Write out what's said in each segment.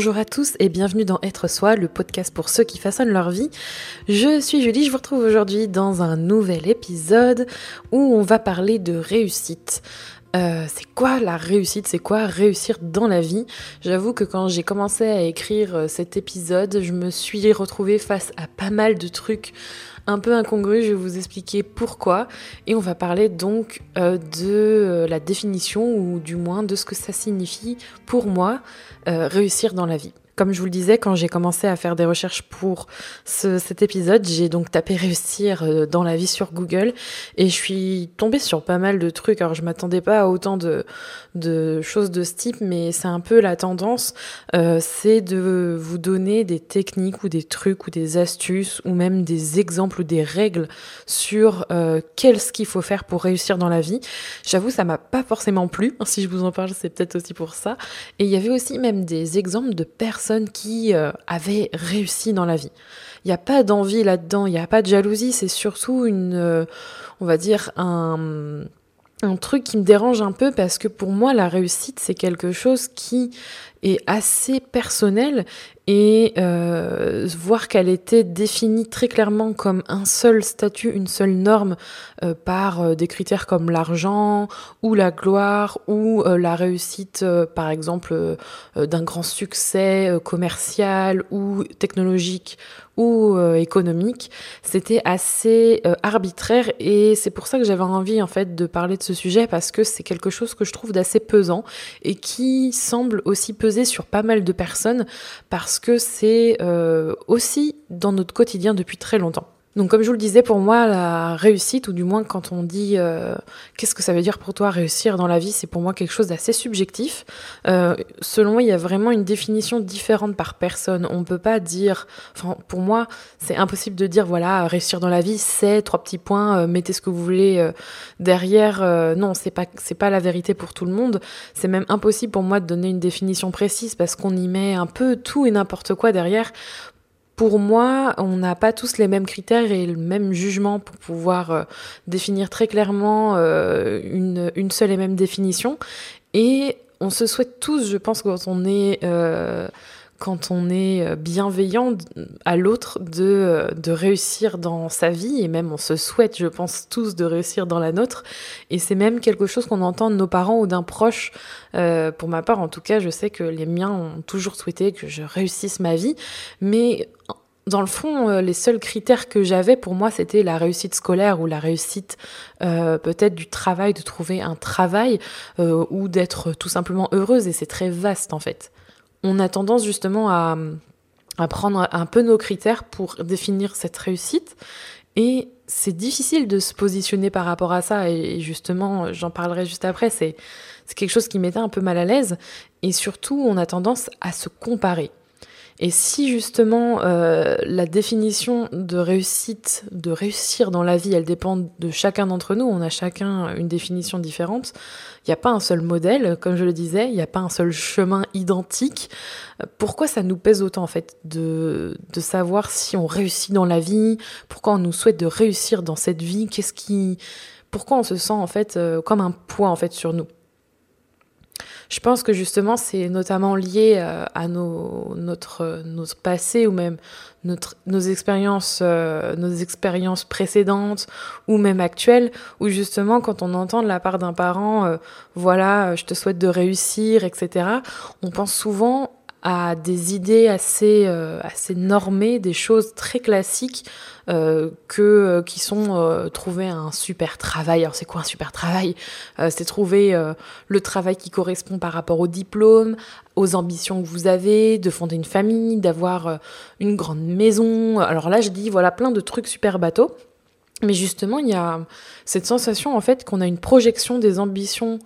Bonjour à tous et bienvenue dans Être Soi, le podcast pour ceux qui façonnent leur vie. Je suis Julie, je vous retrouve aujourd'hui dans un nouvel épisode où on va parler de réussite. Euh, c'est quoi la réussite? C'est quoi réussir dans la vie? J'avoue que quand j'ai commencé à écrire euh, cet épisode, je me suis retrouvée face à pas mal de trucs un peu incongrus. Je vais vous expliquer pourquoi. Et on va parler donc euh, de la définition ou du moins de ce que ça signifie pour moi réussir dans la vie. Comme je vous le disais, quand j'ai commencé à faire des recherches pour cet épisode, j'ai donc tapé réussir euh, dans la vie sur Google et je suis tombée sur pas mal de trucs. Alors je m'attendais pas à autant de, de choses de ce type, mais c'est un peu la tendance, euh, c'est de vous donner des techniques ou des trucs ou des astuces ou même des exemples ou des règles sur euh, qu'est-ce qu'il faut faire pour réussir dans la vie. J'avoue, ça m'a pas forcément plu. Si je vous en parle, c'est peut-être aussi pour ça. Et il y avait aussi même des exemples de personnes qui euh, avait réussi dans la vie. Il n'y a pas d'envie là-dedans, il n'y a pas de jalousie, c'est surtout une, euh, on va dire, un, un truc qui me dérange un peu parce que pour moi, la réussite, c'est quelque chose qui est assez personnel et euh, voir qu'elle était définie très clairement comme un seul statut, une seule norme euh, par euh, des critères comme l'argent ou la gloire ou la réussite par exemple d'un grand succès commercial ou technologique ou économique, c'était assez arbitraire et c'est pour ça que j'avais envie en fait de parler de ce sujet parce que c'est quelque chose que je trouve d'assez pesant et qui semble aussi peser sur pas mal de personnes parce que c'est euh, aussi dans notre quotidien depuis très longtemps. Donc comme je vous le disais, pour moi, la réussite, ou du moins quand on dit euh, qu'est-ce que ça veut dire pour toi réussir dans la vie, c'est pour moi quelque chose d'assez subjectif. Euh, selon moi, il y a vraiment une définition différente par personne. On ne peut pas dire, enfin pour moi, c'est impossible de dire voilà réussir dans la vie, c'est trois petits points, mettez ce que vous voulez derrière. non, c'est pas pas la vérité pour tout le monde. C'est même impossible pour moi de donner une définition précise parce qu'on y met un peu tout et n'importe quoi derrière pour moi, on n'a pas tous les mêmes critères et le même jugement pour pouvoir euh, définir très clairement euh, une, seule et même définition. Et on se souhaite tous, je pense, quand on est, euh, quand on est bienveillant à l'autre, de, de réussir dans sa vie. Et même on se souhaite, je pense, tous de réussir dans la nôtre. Et c'est même quelque chose qu'on entend de nos parents ou d'un proche. pour ma part, en tout cas, je sais que les miens ont toujours souhaité que je réussisse ma vie. Mais dans le fond, euh, les seuls critères que j'avais pour moi, c'était la réussite scolaire ou la réussite euh, peut-être du travail, de trouver un travail euh, ou d'être tout simplement heureuse. Et c'est très vaste en fait. On a tendance justement à, prendre un peu nos critères pour définir cette réussite. Et c'est difficile de se positionner par rapport à ça. Et justement, j'en parlerai juste après. C'est quelque chose qui m'était un peu mal à l'aise. Et surtout, on a tendance à se comparer. Et si justement euh, la définition de réussite, de réussir dans la vie, elle dépend de chacun d'entre nous, on a chacun une définition différente, il n'y a pas un seul modèle, comme je le disais, il n'y a pas un seul chemin identique. Pourquoi ça nous pèse autant en fait de, de savoir si on réussit dans la vie, pourquoi on nous souhaite de réussir dans cette vie, qu'est-ce qui... Pourquoi on se sent en fait euh, comme un poids en fait sur nous? Je pense que justement, c'est notamment lié euh, à nos, notre, notre passé ou même notre, nos expériences, euh, nos expériences précédentes ou même actuelles, où justement, quand on entend de la part d'un parent, euh, voilà, je te souhaite de réussir, etc., on pense souvent à des idées assez, euh, assez normées, des choses très classiques euh, que, euh, qui sont trouver un super travail. Alors c'est quoi un super travail? C'est trouver le travail qui correspond par rapport au diplôme, aux ambitions que vous avez, de fonder une famille, d'avoir une grande maison. Alors là je dis voilà plein de trucs super bateaux. Mais justement, il y a cette sensation en fait qu'on a une projection des ambitions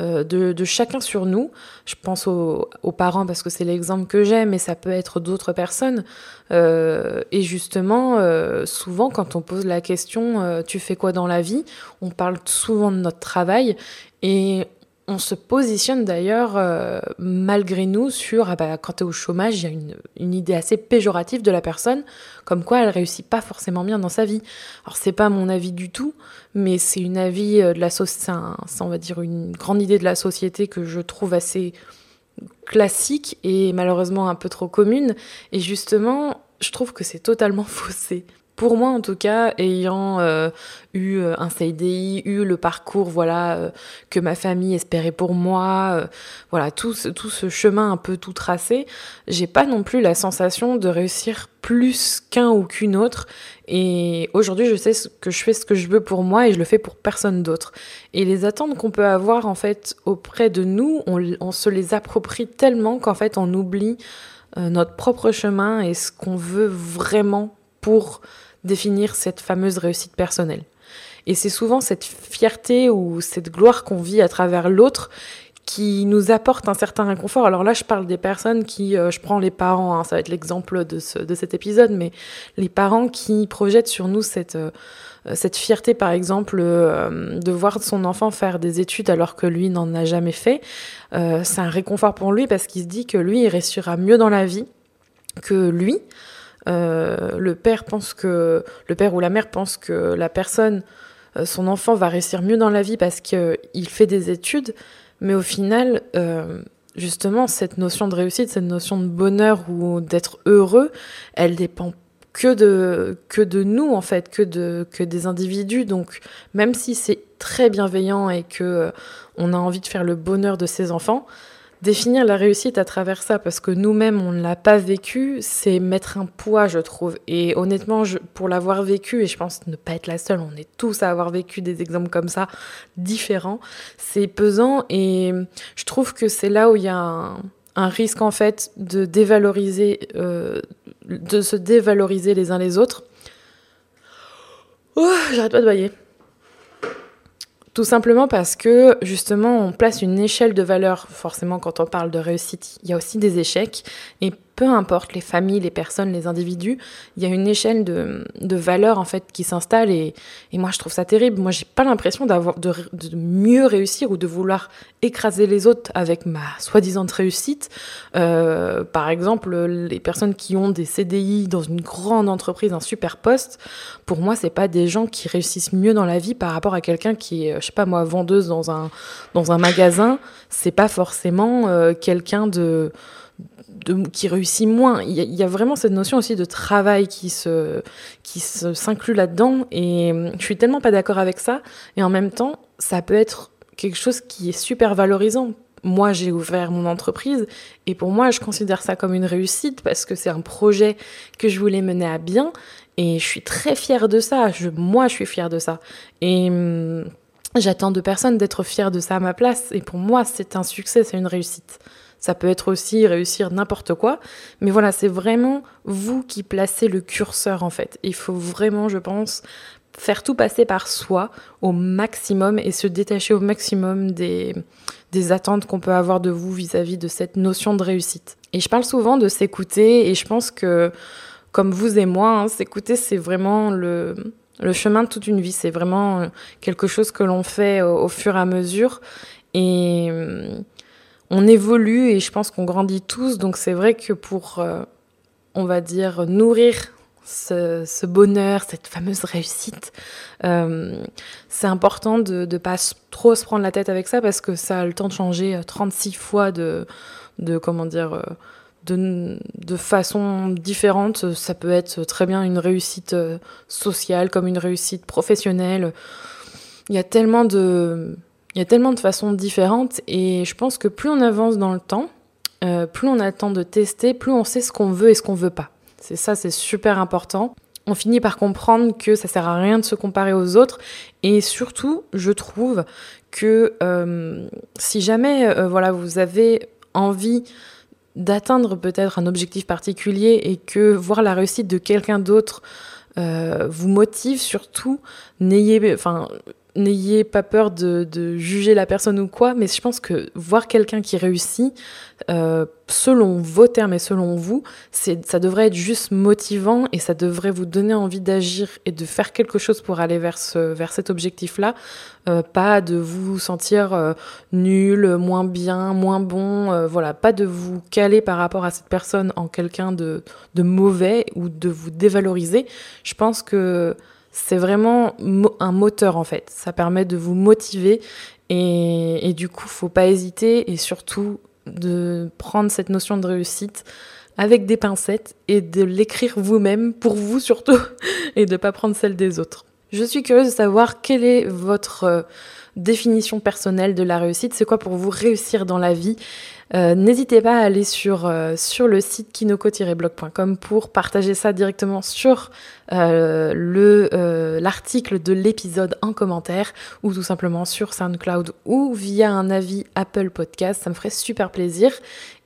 euh, de, chacun sur nous. Je pense aux, parents parce que c'est l'exemple que j'ai, mais ça peut être d'autres personnes. Euh, et justement, euh, souvent, quand on pose la question tu fais quoi dans la vie On parle souvent de notre travail et on se positionne d'ailleurs euh, malgré nous sur ah bah, quand tu es au chômage, il y a une, idée assez péjorative de la personne, comme quoi elle réussit pas forcément bien dans sa vie. Alors c'est pas mon avis du tout, mais c'est une avis euh, de la société, on va dire une grande idée de la société que je trouve assez classique et malheureusement un peu trop commune. Et justement, je trouve que c'est totalement faussé pour moi en tout cas, ayant euh, eu euh, un CDI, eu le parcours voilà euh, que ma famille espérait pour moi, voilà tout ce, tout ce chemin un peu tout tracé, j'ai pas non plus la sensation de réussir plus qu'un ou qu'une autre. Et aujourd'hui, je sais que je fais ce que je veux pour moi et je le fais pour personne d'autre. Et les attentes qu'on peut avoir en fait auprès de nous, on, on se les approprie tellement qu'en fait on oublie notre propre chemin et ce qu'on veut vraiment pour définir cette fameuse réussite personnelle. Et c'est souvent cette fierté ou cette gloire qu'on vit à travers l'autre qui nous apporte un certain réconfort. Alors là, je parle des personnes qui, euh, je prends les parents, hein, ça va être l'exemple de, de cet épisode, mais les parents qui projettent sur nous cette, euh, cette fierté, par exemple, euh, de voir son enfant faire des études alors que lui n'en a jamais fait, c'est un réconfort pour lui parce qu'il se dit que lui, il réussira mieux dans la vie que lui. Euh, le père pense que le père ou la mère pense que la personne, euh, son enfant va réussir mieux dans la vie parce qu'il fait des études, mais au final, euh, justement, cette notion de réussite, cette notion de bonheur ou d'être heureux, elle dépend que de que de nous en fait, que de que des individus. Donc même si c'est très bienveillant et que on a envie de faire le bonheur de ses enfants, définir la réussite à travers ça, parce que nous-mêmes, on ne l'a pas vécu, c'est mettre un poids, je trouve. Et honnêtement, je, pour l'avoir vécu, et je pense ne pas être la seule, on est tous à avoir vécu des exemples comme ça, différents, c'est pesant, et je trouve que c'est là où il y a un, risque, en fait, de dévaloriser, euh, de se dévaloriser les uns les autres. Oh, j'arrête pas de bailler. Tout simplement parce que justement on place une échelle de valeur, forcément quand on parle de réussite, il y a aussi des échecs, peu importe les familles, les personnes, les individus, il y a une échelle de, de valeur en fait qui s'installe et, et, moi je trouve ça terrible. Moi j'ai pas l'impression d'avoir de, de, mieux réussir ou de vouloir écraser les autres avec ma soi-disant réussite. Euh, par exemple, les personnes qui ont des CDI dans une grande entreprise, un super poste, pour moi c'est pas des gens qui réussissent mieux dans la vie par rapport à quelqu'un qui est, je sais pas moi, vendeuse dans un dans un magasin. C'est pas forcément euh, quelqu'un de qui réussit moins. Il y, a, vraiment cette notion aussi de travail qui se qui s'inclut là-dedans et hum, je suis tellement pas d'accord avec ça et en même temps ça peut être quelque chose qui est super valorisant. Moi, j'ai ouvert mon entreprise et pour moi, je considère ça comme une réussite parce que c'est un projet que je voulais mener à bien et je suis très fière de ça. Je, moi, je suis fière de ça. Et hum, j'attends de personne d'être fière de ça à ma place et pour moi, c'est un succès, c'est une réussite. Ça peut être aussi réussir n'importe quoi. Mais voilà, c'est vraiment vous qui placez le curseur en fait. Il faut vraiment, je pense, faire tout passer par soi au maximum et se détacher au maximum des, des attentes qu'on peut avoir de vous vis-à-vis de cette notion de réussite. Et je parle souvent de s'écouter et je pense que, comme vous et moi, hein, s'écouter, c'est vraiment le, le chemin de toute une vie. C'est vraiment quelque chose que l'on fait au, au, fur et à mesure. Et on évolue et je pense qu'on grandit tous. Donc c'est vrai que pour, euh, on va dire, nourrir ce, bonheur, cette fameuse réussite, euh, c'est important de ne pas trop se prendre la tête avec ça parce que ça a le temps de changer 36 euh, fois de, comment dire, de façon différente. Ça peut être très bien une réussite sociale comme une réussite professionnelle. Il y a tellement de il y a tellement de façons différentes et je pense que plus on avance dans le temps, euh, plus on attend de tester, plus on sait ce qu'on veut et ce qu'on veut pas. C'est ça, c'est super important. On finit par comprendre que ça sert à rien de se comparer aux autres et surtout, je trouve que euh, si jamais euh, voilà vous avez envie d'atteindre peut-être un objectif particulier et que voir la réussite de quelqu'un d'autre vous motive, surtout n'ayez, enfin n'ayez pas peur de, de, juger la personne ou quoi, mais je pense que voir quelqu'un qui réussit, euh, selon vos termes et selon vous, ça devrait être juste motivant et ça devrait vous donner envie d'agir et de faire quelque chose pour aller vers, ce, vers cet objectif-là, euh, pas de vous sentir euh, nul, moins bien, moins bon, voilà, pas de vous caler par rapport à cette personne en quelqu'un de, de mauvais ou de vous dévaloriser. Je pense que c'est vraiment un moteur en fait. Ça permet de vous motiver et, et du coup, faut pas hésiter et surtout de prendre cette notion de réussite avec des pincettes et de l'écrire vous-même, pour vous surtout, et de pas prendre celle des autres. Je suis curieuse de savoir quelle est votre euh, définition personnelle de la réussite, c'est quoi pour vous réussir dans la vie? Euh, n'hésitez pas à aller sur, euh, le site kinoko-blog.com pour partager ça directement sur le l'article de l'épisode en commentaire ou tout simplement sur SoundCloud ou via un avis Apple Podcast. Ça me ferait super plaisir.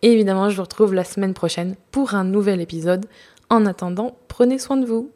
Et évidemment, je vous retrouve la semaine prochaine pour un nouvel épisode. En attendant, prenez soin de vous.